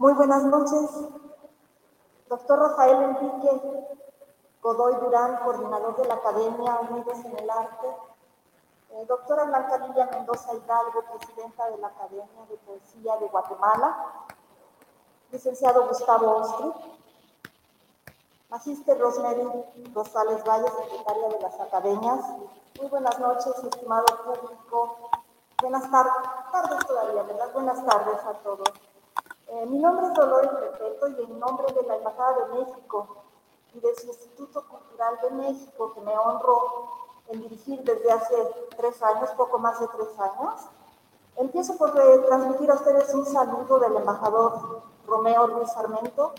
Muy buenas noches. Doctor Rafael Enrique Godoy Durán, coordinador de la Academia Unidos en el Arte. Eh, doctora Blanca Lilia Mendoza Hidalgo, presidenta de la Academia de Poesía de Guatemala. Licenciado Gustavo Ostri. Magíster Rosemary Rosales Valle, secretaria de las Academias. Muy buenas noches, estimado público. Buenas tardes, tardes todavía, ¿verdad? Buenas tardes a todos. Eh, mi nombre es Dolores Repeto y en nombre de la Embajada de México y de su Instituto Cultural de México, que me honro en dirigir desde hace tres años, poco más de tres años, empiezo por transmitir a ustedes un saludo del embajador Romeo Ruiz Sarmento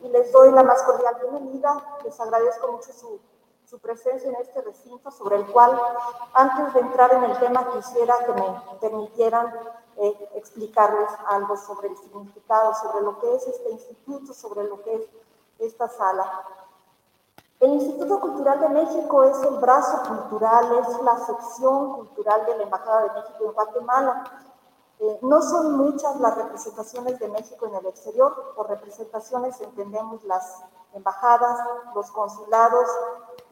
y les doy la más cordial bienvenida. Les agradezco mucho su, su presencia en este recinto, sobre el cual, antes de entrar en el tema, quisiera que me permitieran eh, explicarles algo sobre el significado, sobre lo que es este instituto, sobre lo que es esta sala. El Instituto Cultural de México es el brazo cultural, es la sección cultural de la Embajada de México en Guatemala. Eh, no son muchas las representaciones de México en el exterior, por representaciones entendemos las embajadas, los consulados,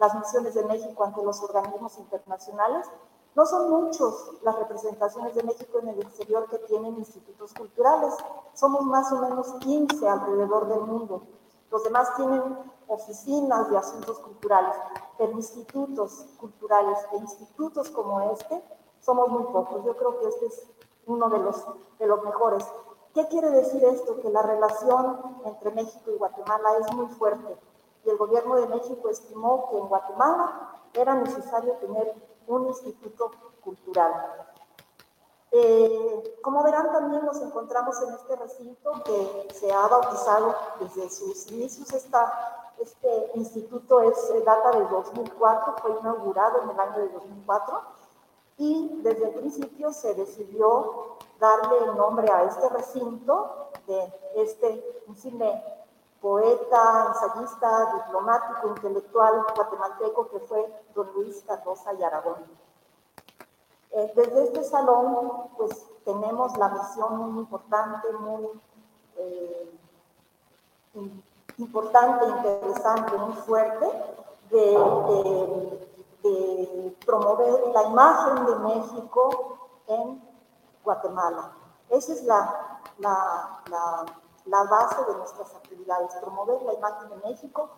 las misiones de México ante los organismos internacionales, no son muchos las representaciones de México en el exterior que tienen institutos culturales. Somos más o menos 15 alrededor del mundo. Los demás tienen oficinas de asuntos culturales, pero institutos culturales e institutos como este somos muy pocos. Yo creo que este es uno de los, mejores. ¿Qué quiere decir esto? Que la relación entre México y Guatemala es muy fuerte. Y el gobierno de México estimó que en Guatemala era necesario tener un instituto cultural. Eh, como verán, también nos encontramos en este recinto que se ha bautizado desde sus inicios. Esta, este instituto es eh, data del 2004, fue inaugurado en el año de 2004 y desde el principio se decidió darle el nombre a este recinto de este cine poeta, ensayista, diplomático, intelectual guatemalteco que fue don Luis Cardosa y Aragón. Eh, desde este salón, pues tenemos la misión muy importante, muy eh, importante, interesante, muy fuerte, de, promover la imagen de México en Guatemala. Esa es la, la la base de nuestras actividades, promover la imagen de México,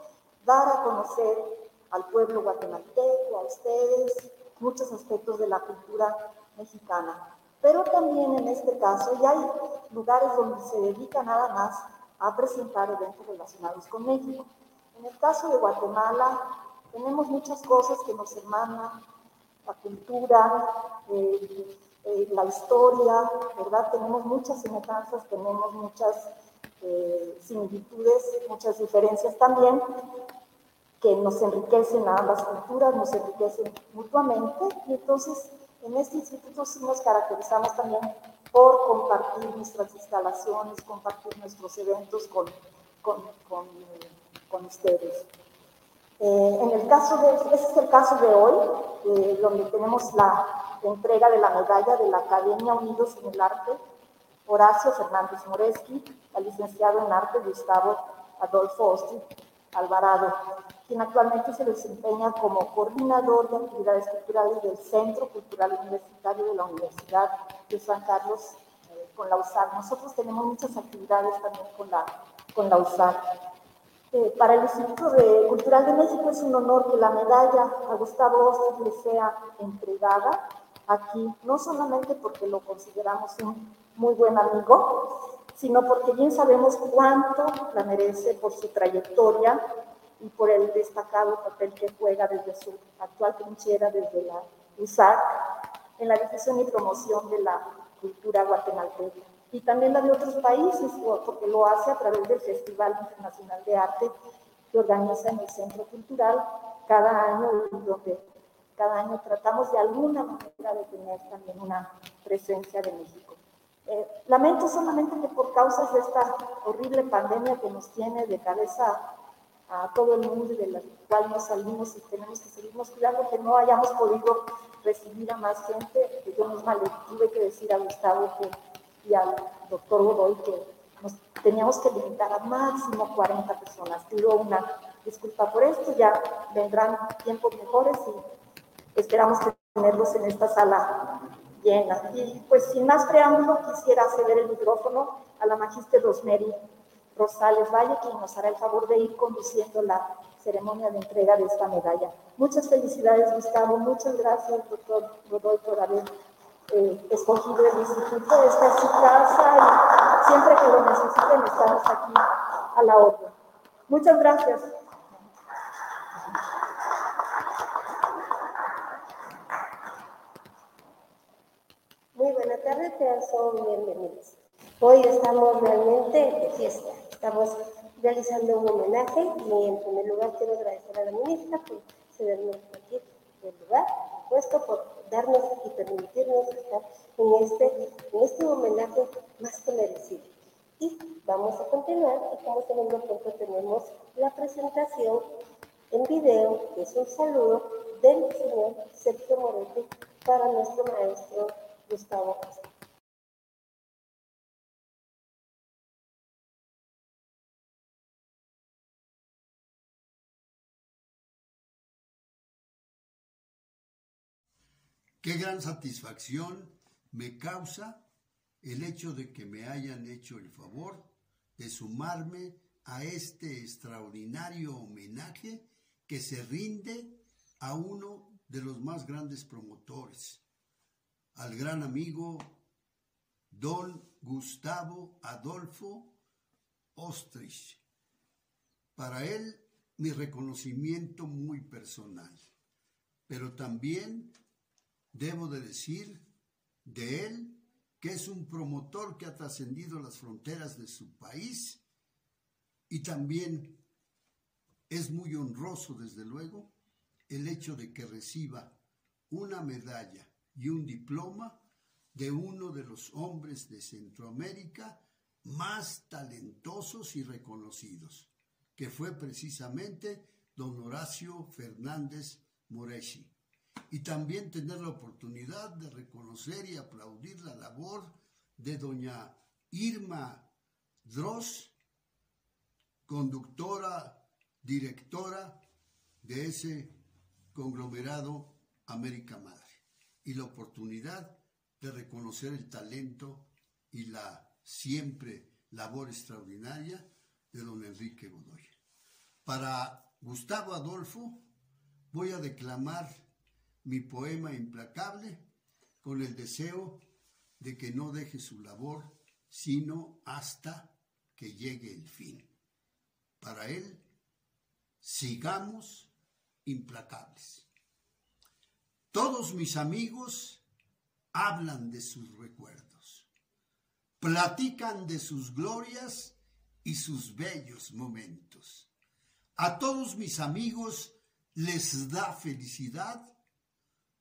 dar a conocer al pueblo guatemalteco, a ustedes, muchos aspectos de la cultura mexicana. Pero también en este caso ya hay lugares donde se dedica nada más a presentar eventos relacionados con México. En el caso de Guatemala tenemos muchas cosas que nos hermanan, la cultura, eh, eh, la historia, ¿verdad? Tenemos muchas semejanzas, tenemos muchas eh, similitudes, muchas diferencias también, que nos enriquecen a ambas culturas, nos enriquecen mutuamente. Y entonces, en este instituto sí nos caracterizamos también por compartir nuestras instalaciones, compartir nuestros eventos con, con, con, ustedes. Eh, en el caso de, ese es el caso de hoy, eh, donde tenemos la entrega de la medalla de la Academia Unidos en el Arte Horacio Fernández Moreski, al licenciado en arte Gustavo Adolfo Osti Alvarado, quien actualmente se desempeña como coordinador de actividades culturales del Centro Cultural Universitario de la Universidad de San Carlos eh, con la USAR. Nosotros tenemos muchas actividades también con la, con la USAR. Eh, para el Instituto Cultural de México es un honor que la medalla a Gustavo Osti le sea entregada aquí, no solamente porque lo consideramos un muy buen amigo, sino porque bien sabemos cuánto la merece por su trayectoria y por el destacado papel que juega desde su actual trinchera, desde la USAC, en la difusión y promoción de la cultura guatemalteca. Y también la de otros países, porque lo hace a través del Festival Internacional de Arte que organiza en el Centro Cultural cada año, donde cada año tratamos de alguna manera de tener también una presencia de México. Eh, lamento solamente que por causas de esta horrible pandemia que nos tiene de cabeza a todo el mundo y de la cual nos salimos y tenemos que seguirnos cuidando, que no hayamos podido recibir a más gente, yo misma le tuve que decir a Gustavo que, y al doctor Godoy que nos teníamos que limitar a máximo 40 personas. Pido una disculpa por esto, ya vendrán tiempos mejores y esperamos tenerlos en esta sala llena. Y pues sin más preámbulo, quisiera ceder el micrófono a la magíster Rosemary Rosales Valle, quien nos hará el favor de ir conduciendo la ceremonia de entrega de esta medalla. Muchas felicidades, Gustavo. Muchas gracias, doctor Godoy, por haber escogido el instituto. Esta es su casa y siempre que lo necesiten estamos aquí a la orden. Muchas gracias. Muy buena tarde, todos son bienvenidos. Hoy estamos realmente de fiesta. Estamos realizando un homenaje y en primer lugar quiero agradecer a la ministra por cedernos aquí el lugar, puesto por darnos y permitirnos estar en este, en este homenaje más que merecido. Y vamos a continuar y como segundo punto tenemos la presentación en video, que es un saludo del señor Sergio Moretti para nuestro maestro Gustavo Costa. Qué gran satisfacción me causa el hecho de que me hayan hecho el favor de sumarme a este extraordinario homenaje que se rinde a uno de los más grandes promotores, al gran amigo don Gustavo Adolfo Ostrich. Para él, mi reconocimiento muy personal, pero también debo de decir de él que es un promotor que ha trascendido las fronteras de su país y también es muy honroso, desde luego, el hecho de que reciba una medalla y un diploma de uno de los hombres de Centroamérica más talentosos y reconocidos, que fue precisamente don Horacio Fernández Moreshi y también tener la oportunidad de reconocer y aplaudir la labor de doña Irma Dross, conductora, directora de ese conglomerado América Madre, y la oportunidad de reconocer el talento y la siempre labor extraordinaria de don Enrique Godoy. Para Gustavo Adolfo voy a declamar mi poema implacable con el deseo de que no deje su labor sino hasta que llegue el fin. Para él, sigamos implacables. Todos mis amigos hablan de sus recuerdos, platican de sus glorias y sus bellos momentos. A todos mis amigos les da felicidad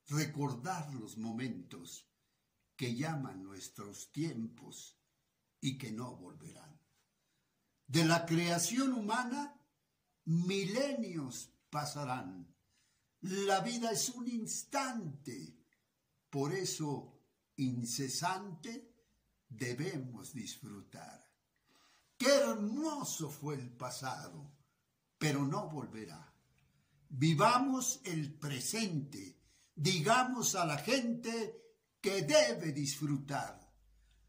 recordar los momentos que llaman nuestros tiempos y que no volverán. De la creación humana, milenios pasarán. La vida es un instante, por eso incesante debemos disfrutar. Qué hermoso fue el pasado, pero no volverá. Vivamos el presente digamos a la gente que debe disfrutar.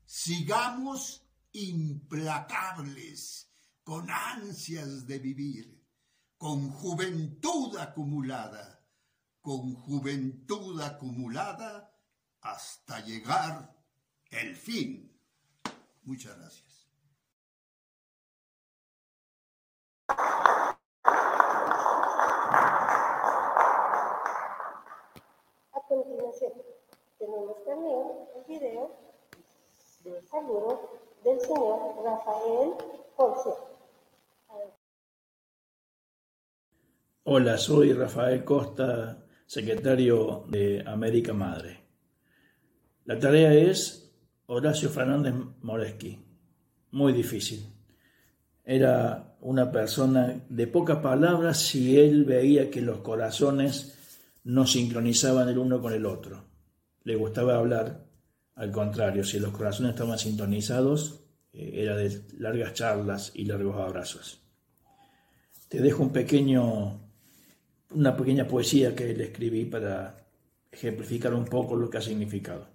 Sigamos implacables, con ansias de vivir, con juventud acumulada, con juventud acumulada hasta llegar el fin. Muchas gracias. Tenemos también el video de saludo del señor Rafael José. Hola, soy Rafael Costa, secretario de América Madre. La tarea es Horacio Fernández Moreschi, muy difícil. Era una persona de pocas palabras si él veía que los corazones no sincronizaban el uno con el otro. Le gustaba hablar, al contrario, si los corazones estaban sintonizados, eh, era de largas charlas y largos abrazos. Te dejo un pequeño, una pequeña poesía que le escribí para ejemplificar un poco lo que ha significado.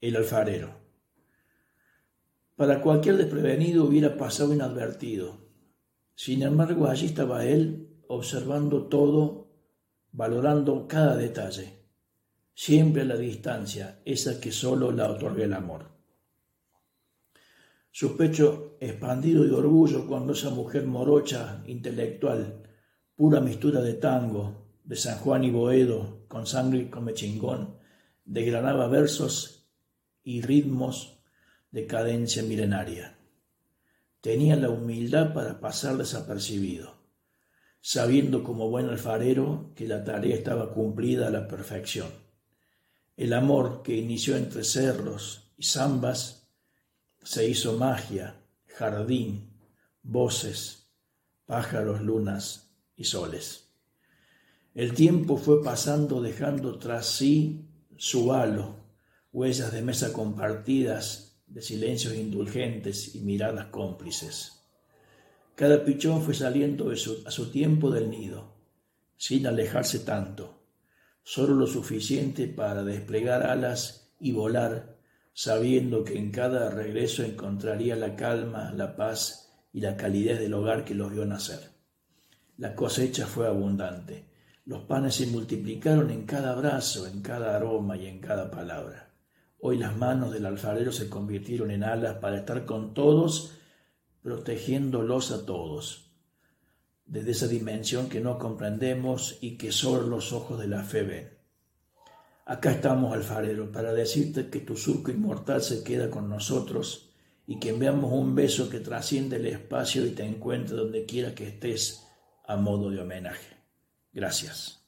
El alfarero. Para cualquier desprevenido hubiera pasado inadvertido. Sin embargo, allí estaba él, observando todo, valorando cada detalle, siempre a la distancia, esa que solo la otorga el amor. Su pecho expandido de orgullo cuando esa mujer morocha, intelectual, pura mistura de tango, de San Juan y Boedo, con sangre y come chingón, degranaba versos y ritmos de cadencia milenaria. Tenía la humildad para pasar desapercibido, sabiendo como buen alfarero que la tarea estaba cumplida a la perfección. El amor que inició entre cerros y zambas se hizo magia, jardín, voces, pájaros, lunas y soles. El tiempo fue pasando dejando tras sí su halo, huellas de mesa compartidas, de silencios indulgentes y miradas cómplices. Cada pichón fue saliendo a su tiempo del nido, sin alejarse tanto, solo lo suficiente para desplegar alas y volar sabiendo que en cada regreso encontraría la calma, la paz y la calidez del hogar que los vio nacer. La cosecha fue abundante. Los panes se multiplicaron en cada abrazo, en cada aroma y en cada palabra. Hoy las manos del alfarero se convirtieron en alas para estar con todos, protegiéndolos a todos, desde esa dimensión que no comprendemos y que solo los ojos de la fe ven. Acá estamos, alfarero, para decirte que tu surco inmortal se queda con nosotros y que enviamos un beso que trasciende el espacio y te encuentre donde quiera que estés a modo de homenaje. Gracias.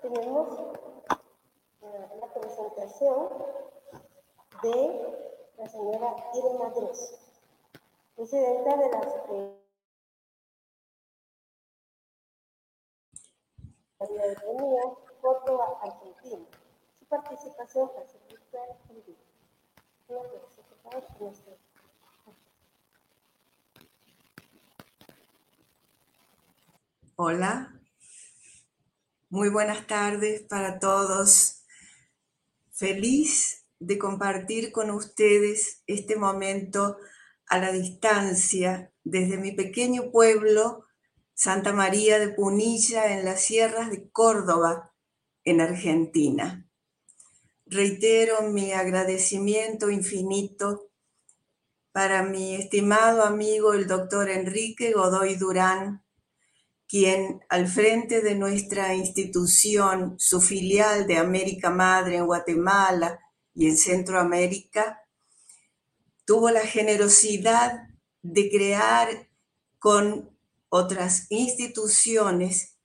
Tenemos la presentación de la señora Irma Dres, presidenta de la Secretaría de Economía, Córdoba, Argentina. Su participación Hola, muy buenas tardes para todos. Feliz de compartir con ustedes este momento a la distancia desde mi pequeño pueblo, Santa María de Punilla, en las sierras de Córdoba, en Argentina. Reitero mi agradecimiento infinito para mi estimado amigo el doctor Enrique Godoy Durán, quien al frente de nuestra institución, su filial de América Madre en Guatemala y en Centroamérica, tuvo la generosidad de crear con otras instituciones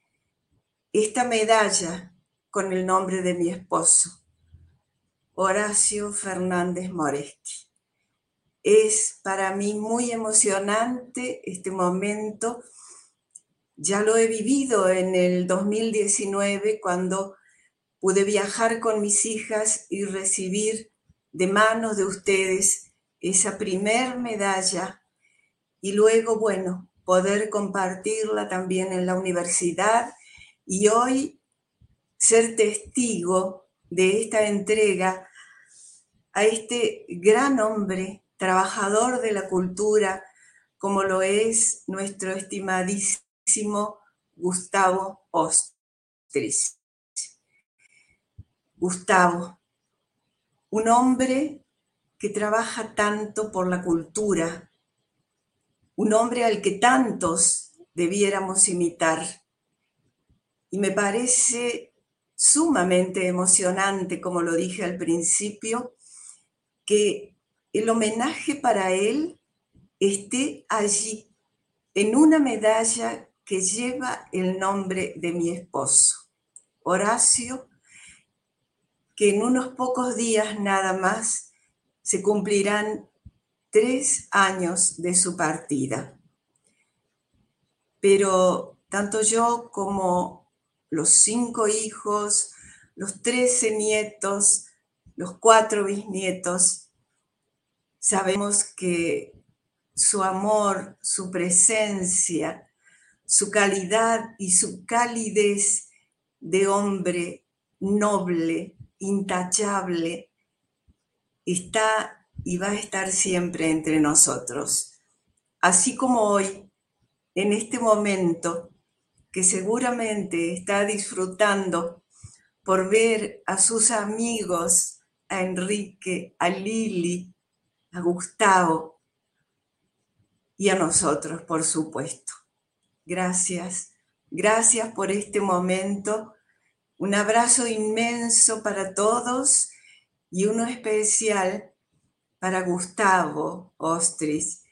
esta medalla con el nombre de mi esposo, Horacio Fernández Moreschi. Es para mí muy emocionante este momento ya lo he vivido en el 2019 cuando pude viajar con mis hijas y recibir de manos de ustedes esa primer medalla y luego, bueno, poder compartirla también en la universidad y hoy ser testigo de esta entrega a este gran hombre, trabajador de la cultura, como lo es nuestro estimadísimo Gustavo Ostris. Gustavo, un hombre que trabaja tanto por la cultura, un hombre al que tantos debiéramos imitar. Y me parece sumamente emocionante, como lo dije al principio, que el homenaje para él esté allí, en una medalla que lleva el nombre de mi esposo, Horacio, que en unos pocos días nada más se cumplirán tres años de su partida. Pero tanto yo como los cinco hijos, los trece nietos, los cuatro bisnietos, sabemos que su amor, su presencia, su calidad y su calidez de hombre noble, intachable, está y va a estar siempre entre nosotros. Así como hoy, en este momento, que seguramente está disfrutando por ver a sus amigos, a Enrique, a Lili, a Gustavo y a nosotros, por supuesto. Gracias, gracias por este momento. Un abrazo inmenso para todos y uno especial para Gustavo Ostris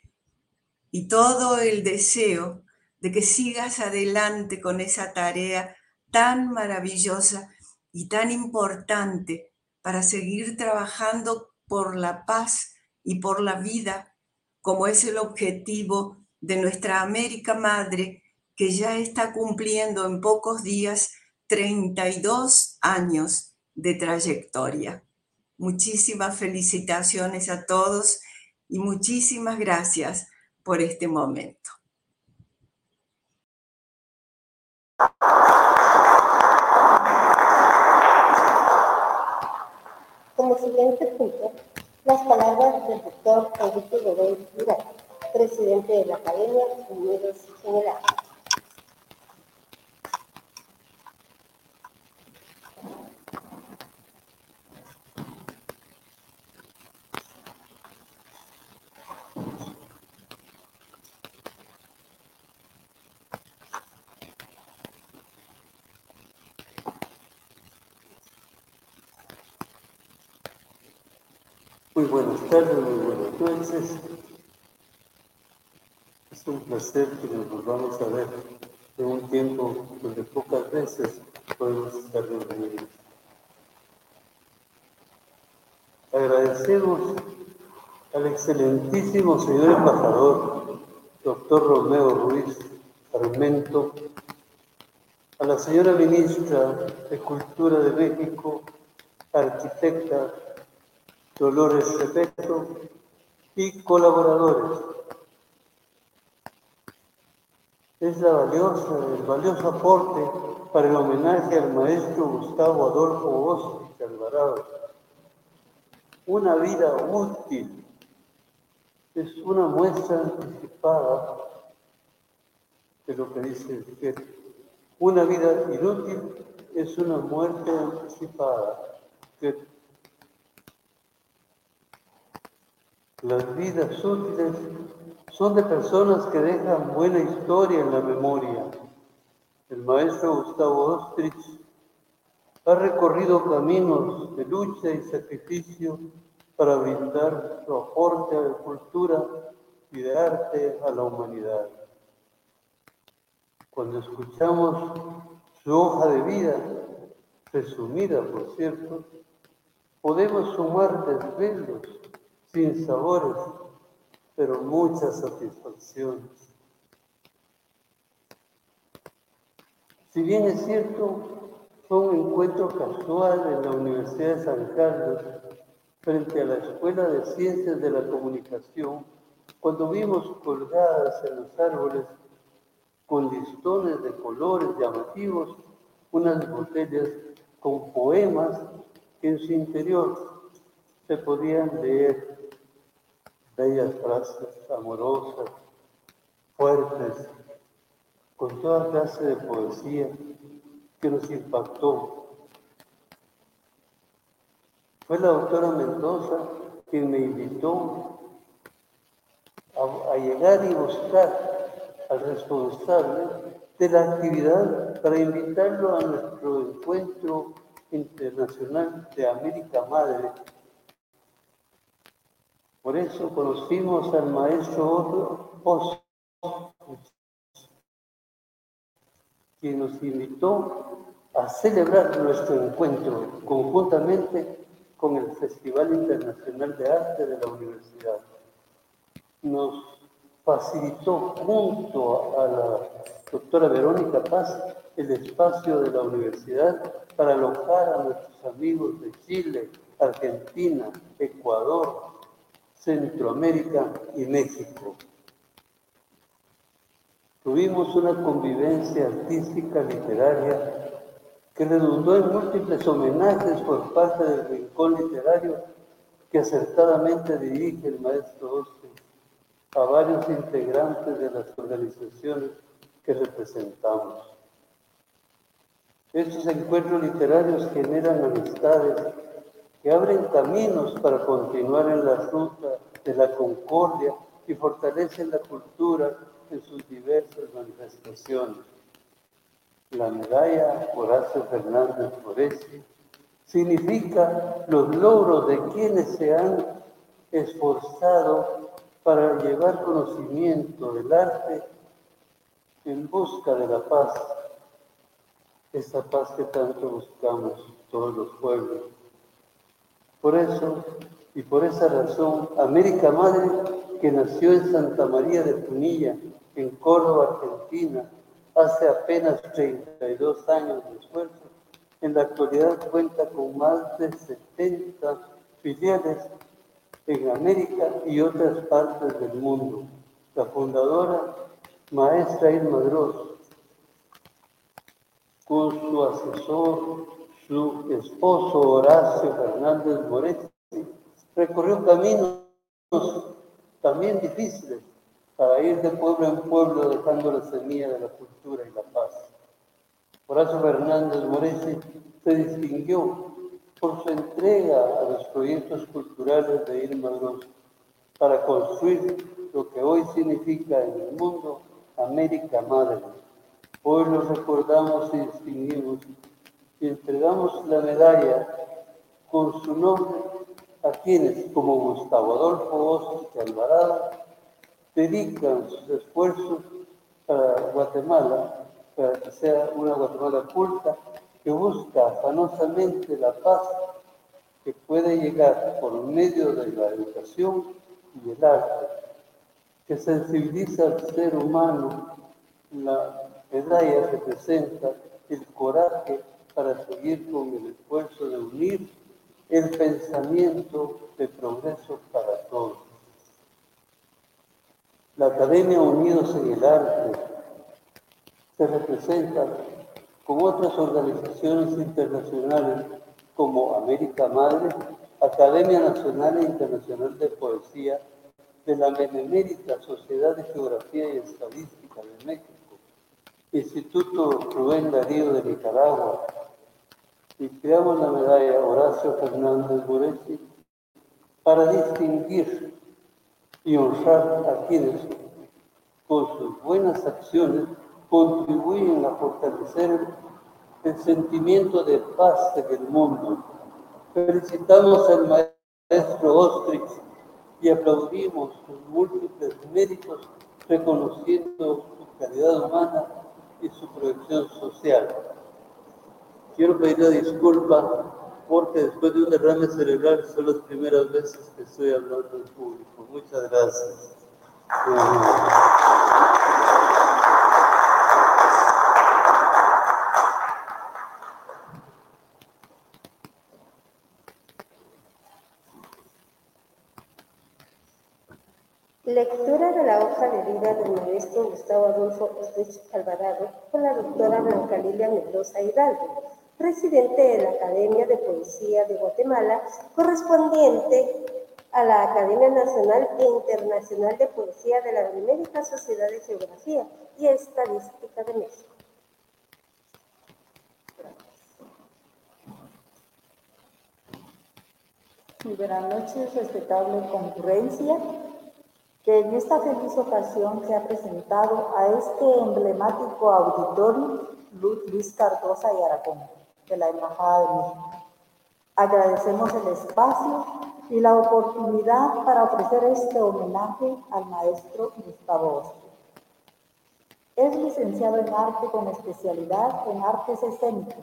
y todo el deseo de que sigas adelante con esa tarea tan maravillosa y tan importante para seguir trabajando por la paz y por la vida, como es el objetivo de nuestra América Madre, que ya está cumpliendo en pocos días 32 años de trayectoria. Muchísimas felicitaciones a todos y muchísimas gracias por este momento. Siguiente punto, las palabras del doctor Enrique Godoy presidente de la Academia Unidos Generales. Muy buenas tardes, muy buenas noches. Es un placer que nos volvamos a ver en un tiempo donde pocas veces podemos estar reunidos. Agradecemos al excelentísimo señor embajador, doctor Romeo Ruiz Armento, a la señora ministra de Cultura de México, arquitecta Dolores Repeto y colaboradores. Es la valiosa, el valioso aporte para el homenaje al maestro Gustavo Adolfo Ostrich Alvarado. Una vida útil es una muestra anticipada de lo que dice el Una vida inútil es una muerte anticipada. Las vidas útiles son de personas que dejan buena historia en la memoria. El maestro Gustavo Ostrich ha recorrido caminos de lucha y sacrificio para brindar su aporte de cultura y de arte a la humanidad. Cuando escuchamos su hoja de vida, resumida por cierto, podemos sumar desvelos sin sabores, pero muchas satisfacciones. Si bien es cierto, fue un encuentro casual en la Universidad de San Carlos frente a la Escuela de Ciencias de la Comunicación, cuando vimos colgadas en los árboles con listones de colores llamativos unas botellas con poemas que en su interior se podían leer bellas frases amorosas, fuertes, con toda clase de poesía que nos impactó. Fue la doctora Mendoza quien me invitó a, a llegar y buscar al responsable de la actividad para invitarlo a nuestro encuentro internacional de América Madre. Por eso conocimos al maestro Oso, quien nos invitó a celebrar nuestro encuentro conjuntamente con el Festival Internacional de Arte de la Universidad. Nos facilitó junto a la doctora Verónica Paz el espacio de la universidad para alojar a nuestros amigos de Chile, Argentina, Ecuador, Centroamérica y México. Tuvimos una convivencia artística literaria que redundó en múltiples homenajes por parte del rincón literario que acertadamente dirige el maestro Oscar a varios integrantes de las organizaciones que representamos. Estos encuentros literarios generan amistades que abren caminos para continuar en la ruta de la concordia y fortalecen la cultura en sus diversas manifestaciones. La medalla Horacio Fernández Foresti significa los logros de quienes se han esforzado para llevar conocimiento del arte en busca de la paz, esa paz que tanto buscamos todos los pueblos. Por eso y por esa razón, América Madre, que nació en Santa María de Punilla, en Córdoba, Argentina, hace apenas 32 años de esfuerzo, en la actualidad cuenta con más de 70 filiales en América y otras partes del mundo. La fundadora, maestra Irma Gross, con su asesor, su esposo Horacio Fernández Moretti, recorrió caminos también difíciles para ir de pueblo en pueblo dejando la semilla de la cultura y la paz. Horacio Fernández Moretti se distinguió por su entrega a los proyectos culturales de Irma Gross para construir lo que hoy significa en el mundo América Madre. Hoy los recordamos y distinguimos y entregamos la medalla con su nombre a quienes, como Gustavo Adolfo Oste Alvarado, dedican sus esfuerzos para Guatemala, para que sea una Guatemala culta que busca afanosamente la paz que puede llegar por medio de la educación y el arte, que sensibiliza al ser humano. La medalla representa el coraje para seguir con el esfuerzo de unir el pensamiento de progreso para todos. La Academia Unidos en el Arte se representa con otras organizaciones internacionales como América Madre, Academia Nacional e Internacional de Poesía, de la Benemérita Sociedad de Geografía y Estadística de México, Instituto Rubén Darío de Nicaragua, y creamos la medalla Horacio Fernández Moretti para distinguir y honrar a quienes con sus buenas acciones contribuyen a fortalecer el sentimiento de paz en el mundo. Felicitamos al maestro Ostrix y aplaudimos sus múltiples méritos reconociendo su calidad humana y su proyección social. Quiero pedirle disculpas porque después de un derrame cerebral son las primeras veces que estoy hablando en público. Muchas gracias. Lectura de la hoja de vida del maestro Gustavo Adolfo Ostrich Alvarado con la doctora Blanca Lilia Mendoza Hidalgo, presidente de la Academia de Poesía de Guatemala, correspondiente a la Academia Nacional e Internacional de Poesía de la Benemérita Sociedad de Geografía y Estadística de México. Muy buenas noches, respetable concurrencia, que en esta feliz ocasión se ha presentado a este emblemático auditorio Luis Cardosa y Aragón, de la Embajada de México. Agradecemos el espacio y la oportunidad para ofrecer este homenaje al maestro Gustavo Ostia. Es licenciado en arte con especialidad en artes escénicas.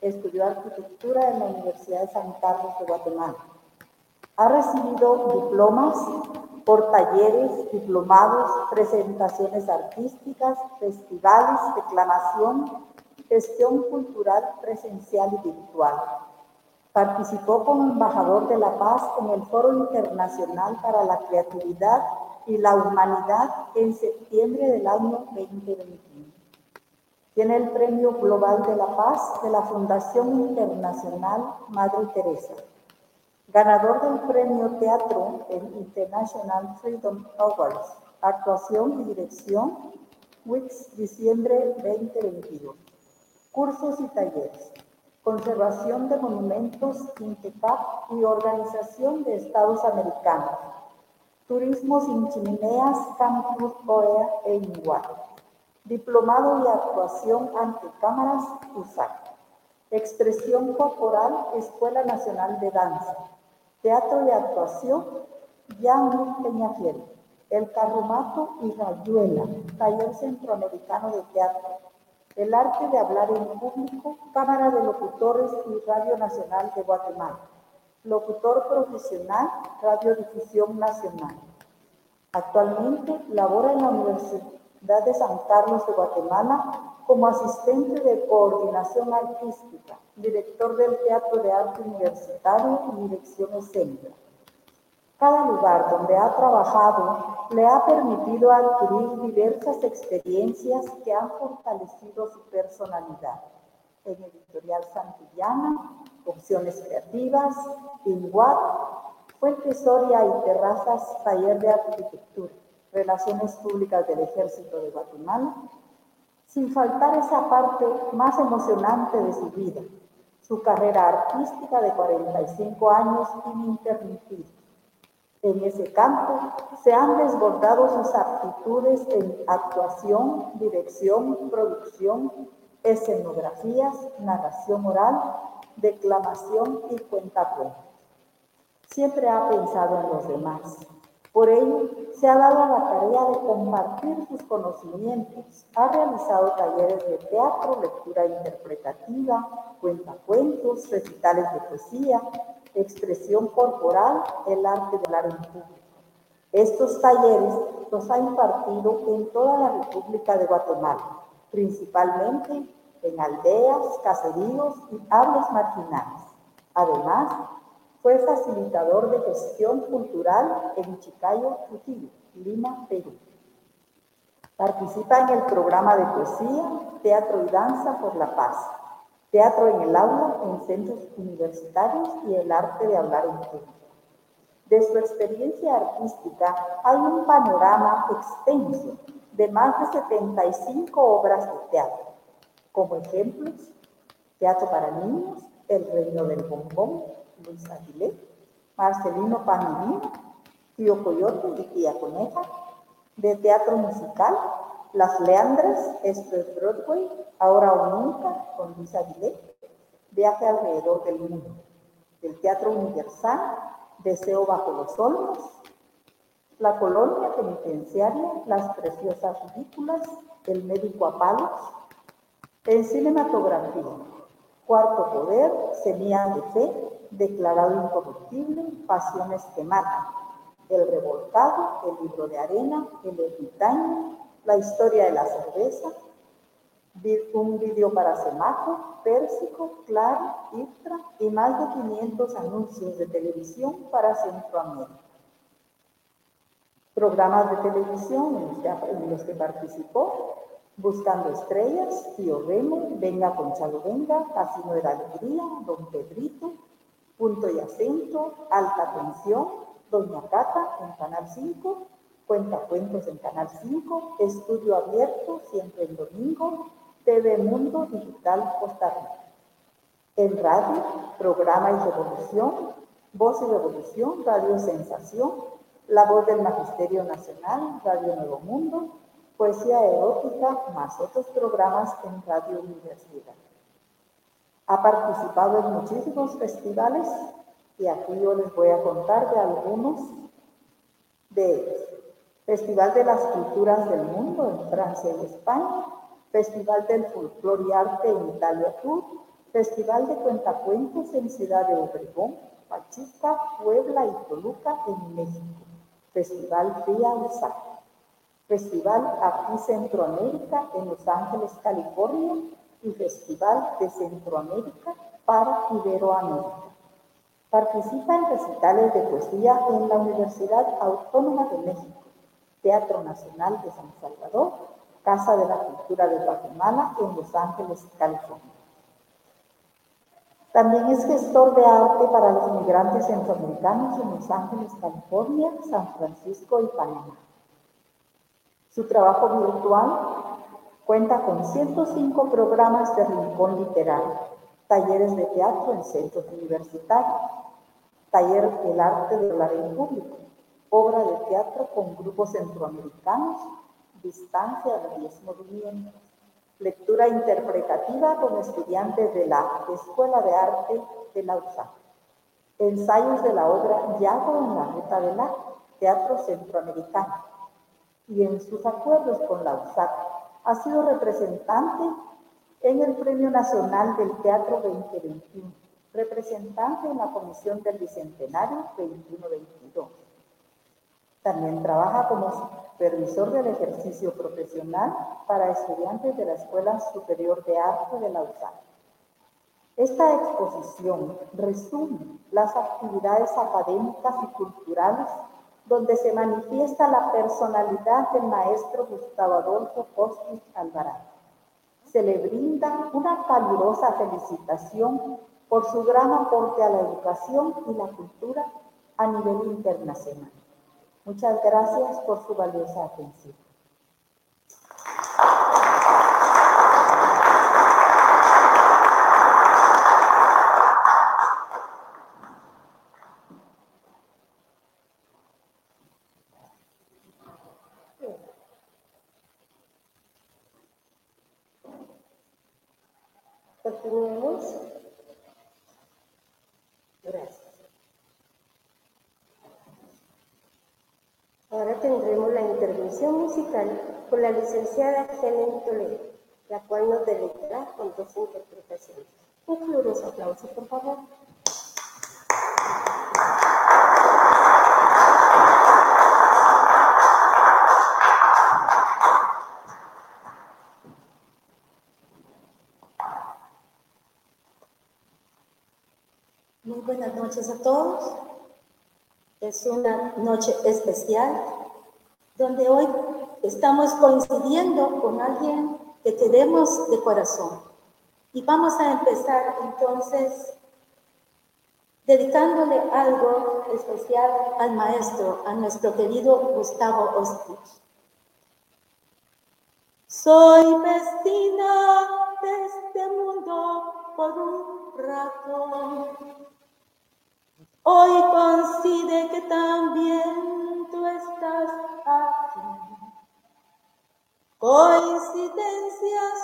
Estudió arquitectura en la Universidad de San Carlos de Guatemala ha recibido diplomas por talleres, diplomados, presentaciones artísticas, festivales, declamación, gestión cultural presencial y virtual. Participó como embajador de la paz en el Foro Internacional para la Creatividad y la Humanidad en septiembre del año 2021. Tiene el Premio Global de la Paz de la Fundación Internacional Madre Teresa ganador del premio Teatro en International Freedom Awards, actuación y dirección, WIX, diciembre 2022. Cursos y talleres, conservación de monumentos, INTECAP y organización de Estados Americanos, turismo sin chimeneas, Campus OEA e INGUA, diplomado y actuación ante cámaras, USAC, expresión corporal, Escuela Nacional de Danza, Teatro de actuación, Jan Peñafiel. El Carromato y Rayuela, Taller Centroamericano de Teatro. El arte de hablar en público, Cámara de Locutores y Radio Nacional de Guatemala. Locutor profesional, Radiodifusión Nacional. Actualmente labora en la Universidad de San Carlos de Guatemala como asistente de coordinación artística, director del Teatro de Arte Universitario y dirección escénica. Cada lugar donde ha trabajado le ha permitido adquirir diversas experiencias que han fortalecido su personalidad. En Editorial Santillana, Opciones Creativas, INGUAT, Fuente Soria y Terrazas, Taller de Arquitectura, Relaciones Públicas del Ejército de Guatemala, sin faltar esa parte más emocionante de su vida, su carrera artística de 45 años ininterrumpida. En ese campo se han desbordado sus aptitudes en actuación, dirección, producción, escenografías, narración oral, declamación y cuentacuentos. Siempre ha pensado en los demás por ello, se ha dado la tarea de compartir sus conocimientos. Ha realizado talleres de teatro, lectura interpretativa, cuentacuentos, recitales de poesía, expresión corporal, el arte de hablar en público. Estos talleres los ha impartido en toda la República de Guatemala, principalmente en aldeas, caseríos y hablas marginales. Además, fue facilitador de gestión cultural en Chicayo, Trujillo, Lima, Perú. Participa en el programa de poesía, teatro y danza por la paz, teatro en el aula en centros universitarios y el arte de hablar en público. De su experiencia artística hay un panorama extenso de más de 75 obras de teatro. Como ejemplos, Teatro para Niños, El Reino del Bombón, Luis Aguilé, Marcelino Panilín, Tío Coyote y Tía Coneja, de teatro musical, Las Leandras, esto es Broadway, Ahora o Nunca, con Luis Aguilé, Viaje alrededor del mundo, del Teatro Universal, Deseo bajo los olmos, La Colonia Penitenciaria, Las Preciosas Ridículas, El Médico a Palos, en cinematografía, Cuarto Poder, Semilla de Fe, declarado incorruptible, pasiones que matan, el revolcado, el libro de arena, el ermitaño, la historia de la cerveza, un vídeo para Semaco, Pérsico, Claro, Iftra y más de 500 anuncios de televisión para Centroamérica. Programas de televisión en los que, participó, Buscando Estrellas, Tío Remo, Venga Conchalo Venga, Casino de la Alegría, Don Pedrito, punto y acento, alta tensión, Doña Cata en Canal 5, Cuenta Cuentos en Canal 5, Estudio Abierto, siempre el domingo, TV Mundo Digital Costa Rica. En radio, Programa y Revolución, Voz y Revolución, Radio Sensación, La Voz del Magisterio Nacional, Radio Nuevo Mundo, Poesía Erótica, más otros programas en Radio Universidad. Ha participado en muchísimos festivales y aquí yo les voy a contar de algunos de ellos. Festival de las Culturas del Mundo en Francia y España, Festival del Folclore y Arte en Italia Tour, Festival de Cuentacuentos en Ciudad de Obregón, Pachuca, Puebla y Toluca en México, Festival Fría USA, Festival aquí Centroamérica en Los Ángeles, California y Festival de Centroamérica para Iberoamérica. Participa en recitales de poesía en la Universidad Autónoma de México, Teatro Nacional de San Salvador, Casa de la Cultura de Guatemala en Los Ángeles, California. También es gestor de arte para los migrantes centroamericanos en Los Ángeles, California, San Francisco y Panamá. Su trabajo virtual cuenta con 105 programas de rincón literario, talleres de teatro en centros universitarios, taller El arte de hablar en público, obra de teatro con grupos centroamericanos, distancia de 10 movimientos, lectura interpretativa con estudiantes de la Escuela de Arte de la USAC, ensayos de la obra Yago en la Ruta de la Teatro Centroamericano, y en sus acuerdos con la USAC ha sido representante en el Premio Nacional del Teatro 2021, representante en la Comisión del Bicentenario 21-22. También trabaja como supervisor del ejercicio profesional para estudiantes de la Escuela Superior de Arte de la USAC. Esta exposición resume las actividades académicas y culturales donde se manifiesta la personalidad del maestro Gustavo Adolfo Costis Alvarado se le brinda una calurosa felicitación por su gran aporte a la educación y la cultura a nivel internacional. Muchas gracias por su valiosa atención. Gracias. Ahora tendremos la intervención musical con la licenciada Helen Toledo, la cual nos deleitará con dos interpretaciones. Un caluroso aplauso, por favor. Muy buenas noches a todos. Es una noche especial donde hoy estamos coincidiendo con alguien que queremos de corazón. Y vamos a empezar entonces dedicándole algo especial al maestro, a nuestro querido Gustavo Ostich. Soy vecina de este mundo por un rato Hoy coincide que también estás aquí. Coincidencias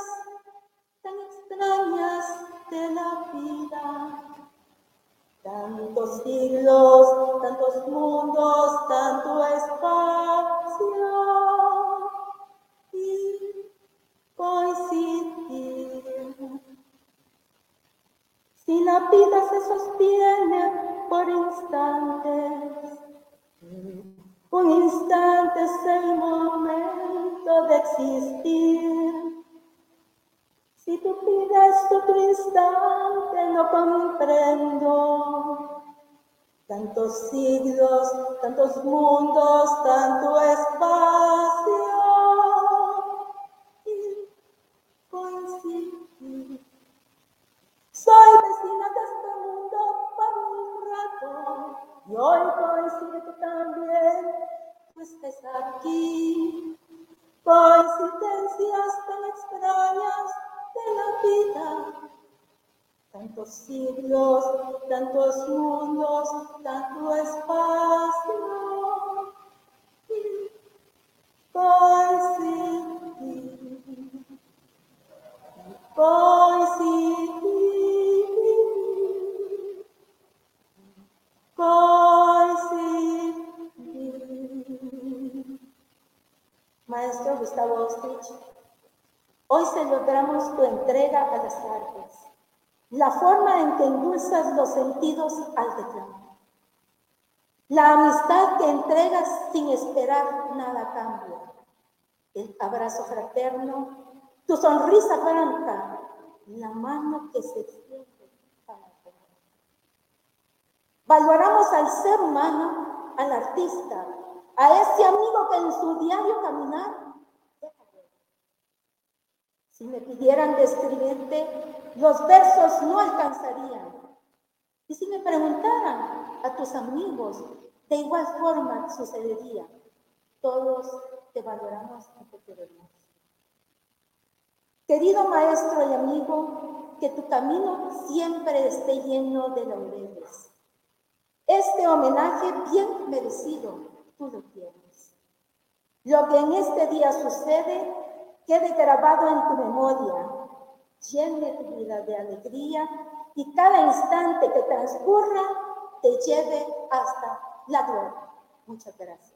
tan extrañas de la vida. Tantos siglos, tantos mundos, tanto espacio. Y coincidir. Si la vida se sostiene por instantes. Un instante es el momento de existir. Si tú pides otro instante, no comprendo. Tantos siglos, tantos mundos, tanto espacio. Los sentidos al declamar, la amistad que entregas sin esperar nada a cambio, el abrazo fraterno, tu sonrisa franca, la mano que se extiende para comer. Valoramos al ser humano, al artista, a ese amigo que en su diario caminar Si me pidieran describirte, los versos no alcanzarían. Y si me preguntaran a tus amigos, de igual forma sucedería. Todos te valoramos y te queremos. Querido maestro y amigo, que tu camino siempre esté lleno de laureles. Este homenaje bien merecido tú lo tienes. Lo que en este día sucede quede grabado en tu memoria, llene tu vida de alegría y cada instante que transcurra te lleve hasta la gloria. Muchas gracias.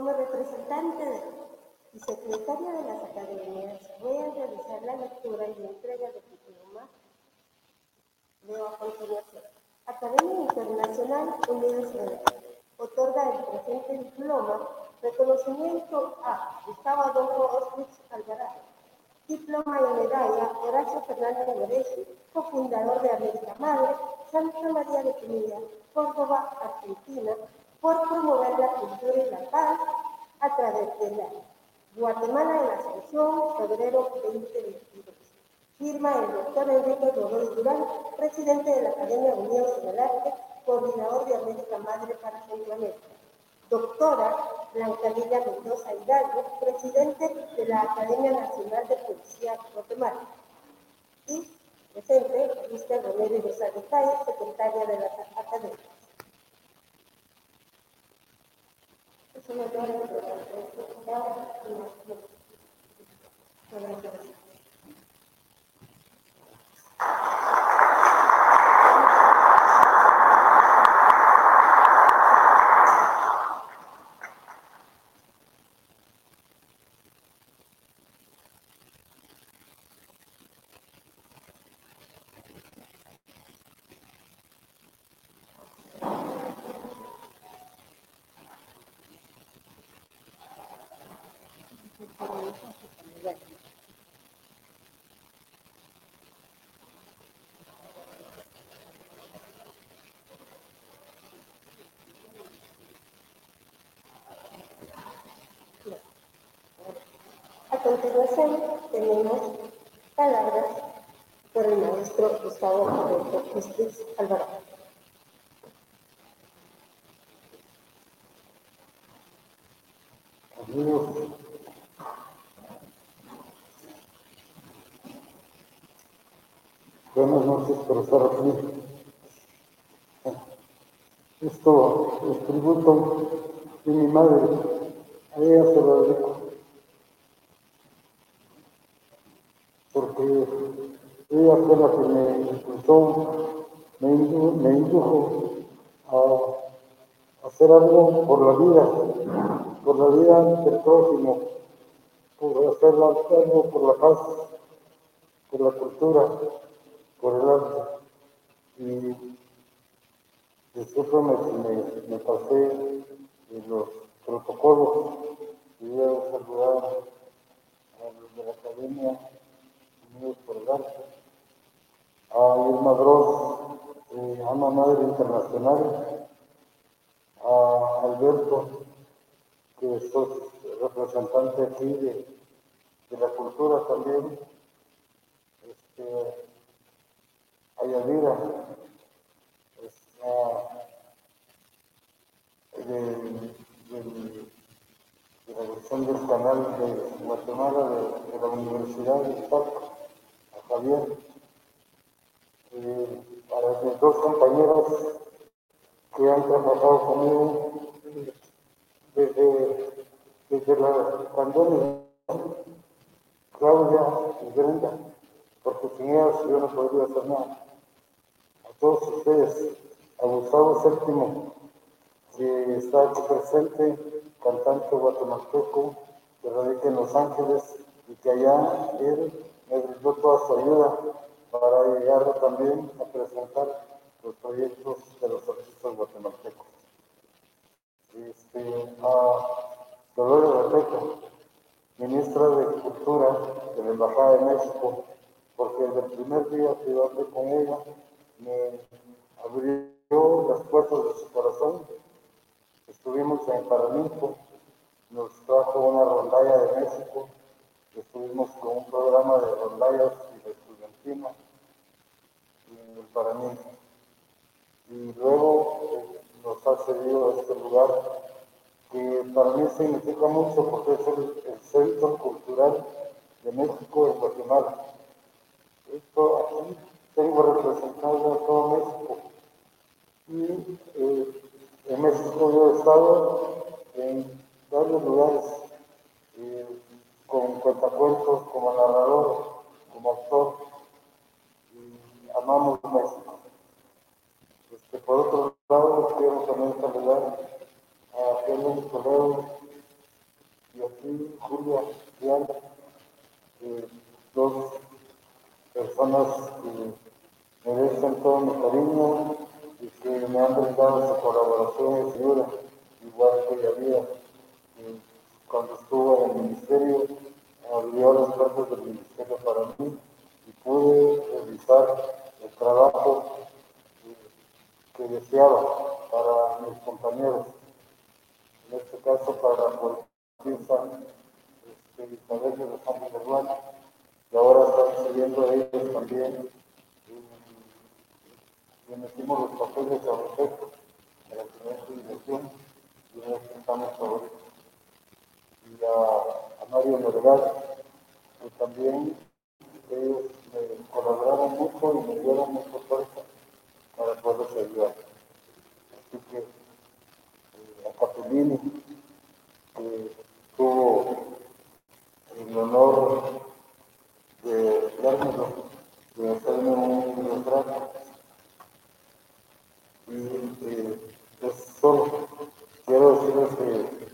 Como representante y secretaria de las academias, voy a realizar la lectura y entrega de diploma. Leo a continuación. Academia Internacional Universidad otorga el presente diploma reconocimiento a Gustavo Adolfo Ostrich Alvarado, diploma y medalla Horacio Fernández Lorenzi, cofundador de América Madre, Santa María de Pinilla, Córdoba, Argentina, por promover la cultura y la paz a través de la Guatemala en Asunción, febrero 2022. Firma el doctor Enrique Godoy Durán, presidente de la Academia Unidos en el Arte, coordinador de América Madre para Centroamérica. doctora Blanca Lidia Mendoza Hidalgo, presidente de la Academia Nacional de Policía Guatemala, y presente Mr. Romero Rosales Calles, secretaria de la Academia. Thank you. A continuación tenemos palabras por el maestro Gustavo Roberto Justiz Alvarado. Amigos, buenas noches por estar aquí. Esto es tributo de mi madre, a ella se lo dedico. Porque ella fue la que me impulsó, me me indujo a hacer algo por la vida, por la vida del prójimo, por hacer algo por la paz, por la cultura, arte. Y siempre me, me, me pasé los protocolos. Y voy a saludar a los de la Academia Unidos por el Arte, a Irma Gross, eh, Ama Madre Internacional, a Alberto, que sos representante aquí de, de la cultura también, este, a Yadira, de, de, de la versión del canal de Guatemala de, la Universidad de Paco, a Javier, eh, a mis dos compañeros que han trabajado conmigo desde, desde la pandemia, Claudia y Brenda, porque sin ellas yo no podría hacer nada. Todos ustedes, a Gustavo Séptimo, que está aquí presente, cantante guatemalteco, que radica en Los Ángeles y que allá él me brindó toda su ayuda para llegar también a presentar los proyectos de los artistas guatemaltecos. Este, a Dolores Rebeca, ministra de Cultura de la Embajada de México, porque desde el primer día que hablé con ella, me abrió las puertas de su corazón. Estuvimos en Paraninfo, nos trajo una rondalla de México, estuvimos con un programa de rondallas y de estudiantina en el. Y luego eh, nos ha cedido este lugar que para mí significa mucho porque es el, el centro cultural de México en Guatemala. Esto aquí tengo representado a todo México. Y eh, en México yo he estado en varios lugares, eh, con cuentacuentos, como narrador, como actor, y amamos México. Este, por otro lado, quiero también saludar a Helen Toledo y a ti, Julia Vial, eh, dos personas que merecen todo mi cariño y que me han brindado su colaboración y ayuda, igual que Yadira, que cuando estuvo en el ministerio abrió las puertas del ministerio para mí y pude realizar el trabajo que deseaba para mis compañeros, en este caso para la poetisa este, Isabel de los Ángeles Duarte y ahora están siguiendo ellos también. Metimos los papeles a Roberto de la primera jubilación y en este estamos ahorita. Y a, a Mario Melgar, que también ellos me colaboraron mucho y me dieron mucha fuerza para poder ayudar. Así que eh, a Capellini, que tuvo el honor de dármelo, de hacerme un retrato. Y eh, pues solo quiero decirles que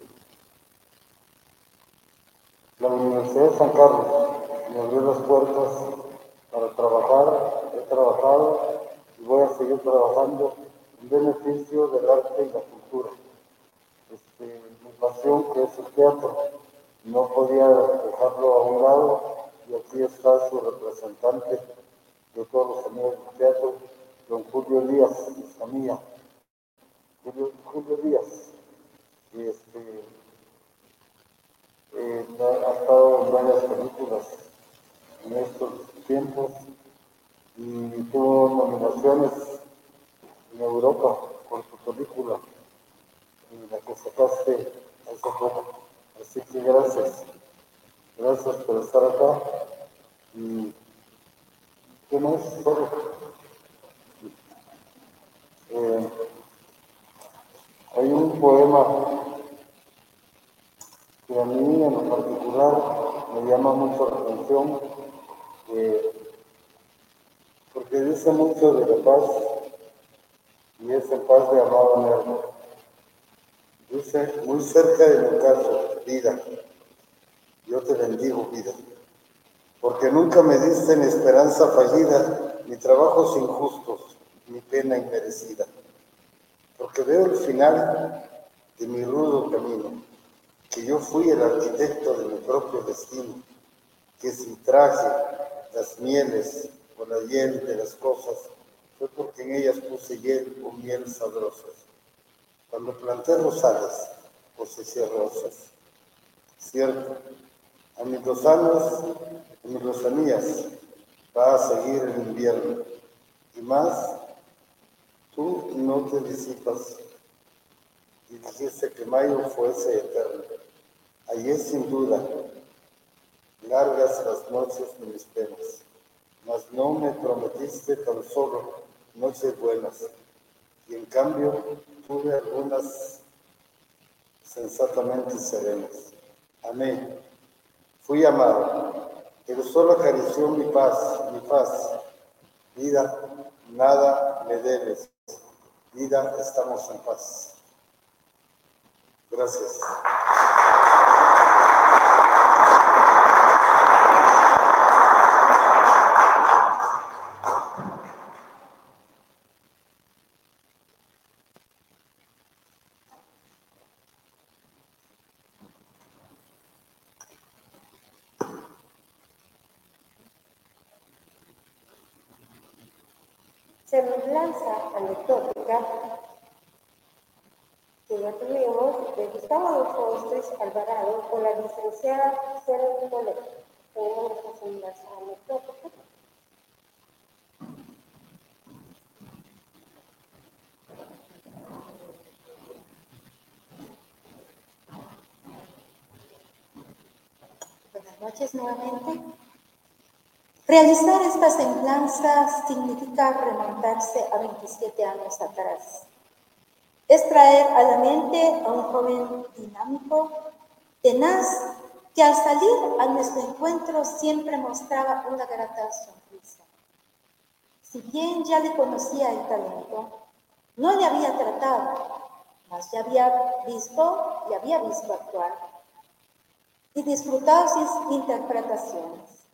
la Universidad de San Carlos me abrió las puertas para trabajar, he trabajado y voy a seguir trabajando en beneficio del arte y la cultura. Este, mi pasión que es el teatro, no podía dejarlo a un lado y aquí está su representante de todos los amigos del teatro, don Julio Díaz, mía. Julio, Julio Díaz. Y este, eh, ha estado en varias películas en estos tiempos y tuvo nominaciones en Europa por su película, en la que sacaste hace poco. Así que gracias, gracias por estar acá y ¿qué más? Solo. Eh, hay un poema que a mí en lo particular me llama mucho la atención porque dice mucho de la paz y es el paz de amado Nervo. Dice, muy cerca de mi caso, vida, yo te bendigo, vida, porque nunca me diste ni esperanza fallida, ni trabajos injustos, ni pena inmerecida, porque veo el final de mi rudo camino, que yo fui el arquitecto de mi propio destino, que sin traje las mieles o la hiel de las cosas, fue porque en ellas puse hiel o miel sabrosas. Cuando planté rosales, coseché rosas. Cierto, a mis lozanos, a mis lozanías, va a seguir el invierno. Y más, tú no te disipas. Y dijiste que mayo fuese eterno. Allí es sin duda largas las noches de mis penas, mas no me prometiste tan solo noches buenas, y en cambio tuve algunas sensatamente serenas. Amén. Fui amado, pero solo acarició mi paz, mi paz. Vida, nada me debes. Vida, estamos en paz. Gracias. semblanza anecdótica que ya tuvimos de Gustavo Adolfo Alvarado con la licenciada Cero Toledo. Tenemos esta semblanza anecdótica. Buenas nuevamente. Realizar esta semblanza significa remontarse a 27 años atrás. Es traer a la mente a un joven dinámico, tenaz, que al salir a nuestro encuentro siempre mostraba una grata sonrisa. Si bien ya le conocía el talento, no le había tratado, mas ya había visto y había visto actuar y disfrutado sus interpretaciones.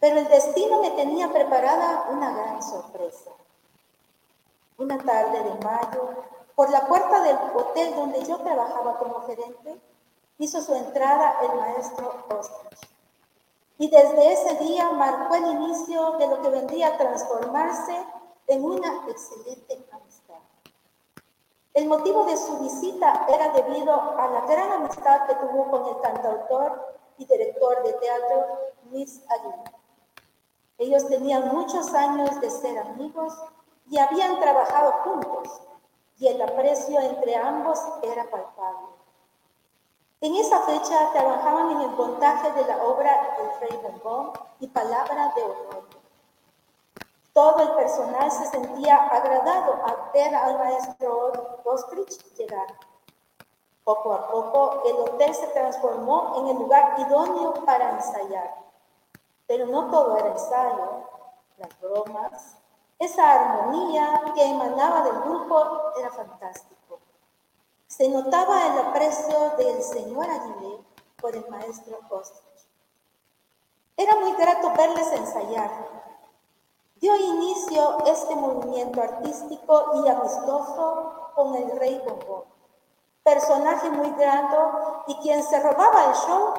Pero el destino me tenía preparada una gran sorpresa. Una tarde de mayo, por la puerta del hotel donde yo trabajaba como gerente, hizo su entrada el maestro Ostrich. Y desde ese día marcó el inicio de lo que vendría a transformarse en una excelente amistad. El motivo de su visita era debido a la gran amistad que tuvo con el cantautor y director de teatro Luis Aguilar. Ellos tenían muchos años de ser amigos y habían trabajado juntos, y el aprecio entre ambos era palpable. En esa fecha trabajaban en el montaje de la obra El Rey Bombón y Palabra de Honor. Todo el personal se sentía agradado a ver al maestro Ostrich llegar. Poco a poco el hotel se transformó en el lugar idóneo para ensayar. Pero no todo era ensayo, las bromas, esa armonía que emanaba del grupo era fantástico. Se notaba el aprecio del señor Aguilé por el maestro Ostrich. Era muy grato verles ensayar. Dio inicio este movimiento artístico y amistoso con el rey Bombón, personaje muy grande y quien se robaba el show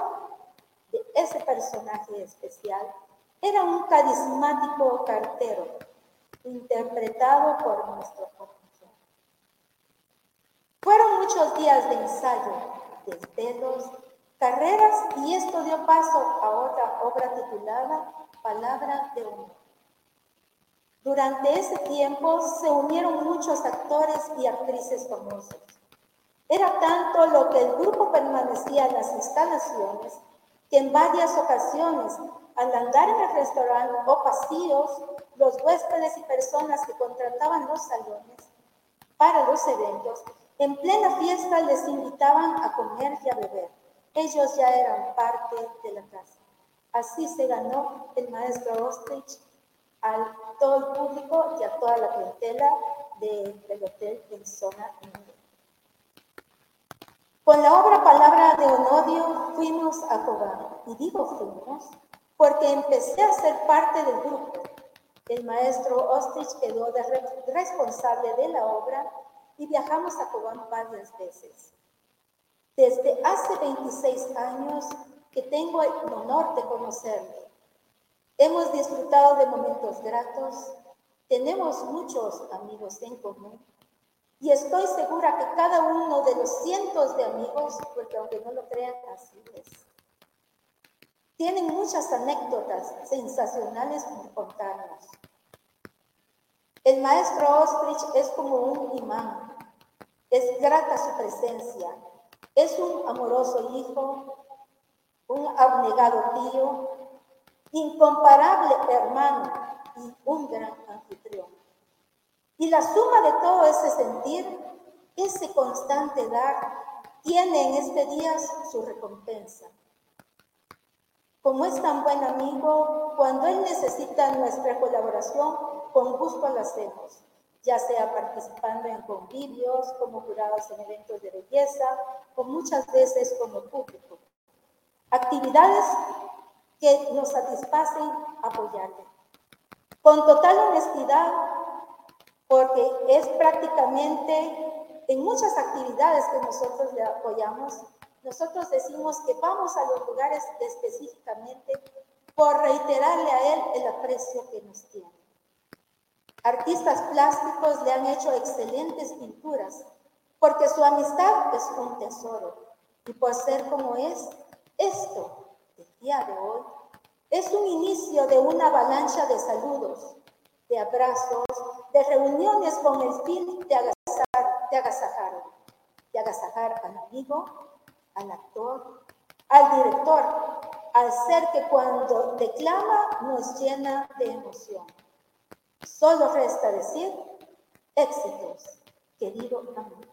de ese personaje especial era un carismático cartero interpretado por nuestro compañero. Fueron muchos días de ensayo, desvelos, carreras y esto dio paso a otra obra titulada Palabra de Honor. Durante ese tiempo se unieron muchos actores y actrices famosos. Era tanto lo que el grupo permanecía en las instalaciones que en varias ocasiones, al andar en el restaurante o pasillos, los huéspedes y personas que contrataban los salones para los eventos, en plena fiesta les invitaban a comer y a beber. Ellos ya eran parte de la casa. Así se ganó el maestro Ostrich a todo el público y a toda la clientela del hotel en zona 9. Con la obra Palabra de Onodio fuimos a Cobán. Y digo fuimos porque empecé a ser parte del grupo. El maestro Ostrich quedó de responsable de la obra y viajamos a Cobán varias veces. Desde hace 26 años que tengo el honor de conocerle. Hemos disfrutado de momentos gratos, tenemos muchos amigos en común. Y estoy segura que cada uno de los cientos de amigos, porque aunque no lo crean, así es, tienen muchas anécdotas sensacionales por contarnos. El maestro Ostrich es como un imán, es grata su presencia, es un amoroso hijo, un abnegado tío, incomparable hermano y un gran anfitrión. Y la suma de todo ese sentir, ese constante dar, tiene en este día su recompensa. Como es tan buen amigo, cuando él necesita nuestra colaboración, con gusto la hacemos, ya sea participando en convivios, como jurados en eventos de belleza, o muchas veces como público. Actividades que nos satisfacen apoyarle. Con total honestidad, porque es prácticamente en muchas actividades que nosotros le apoyamos, nosotros decimos que vamos a los lugares específicamente por reiterarle a él el aprecio que nos tiene. Artistas plásticos le han hecho excelentes pinturas porque su amistad es un tesoro y por ser como es, esto, el día de hoy, es un inicio de una avalancha de saludos, de abrazos, de reuniones con el fin de agasajar, de agasajar, de agasajar al amigo, al actor, al director, al ser que cuando declama nos llena de emoción. Solo resta decir éxitos, querido amigo.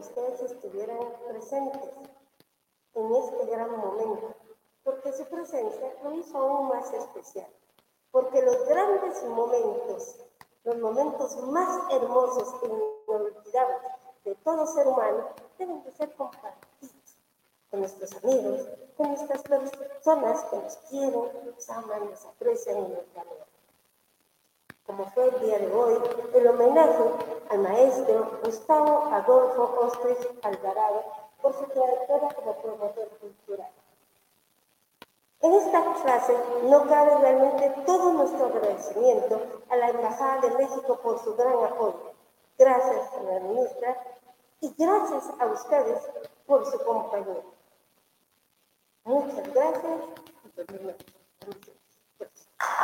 Ustedes estuvieran presentes en este gran momento, porque su presencia lo hizo aún más especial. Porque los grandes momentos, los momentos más hermosos e inolvidables de todo ser humano deben de ser compartidos con nuestros amigos, con estas personas que nos quieren, nos aman, nos aprecian y nos valoran. Como fue el día de hoy, el homenaje al maestro Gustavo Adolfo Ostres Alvarado por su trayectoria como promotor cultural. En esta frase no cabe realmente todo nuestro agradecimiento a la Embajada de México por su gran apoyo. Gracias, a la ministra, y gracias a ustedes por su compañía.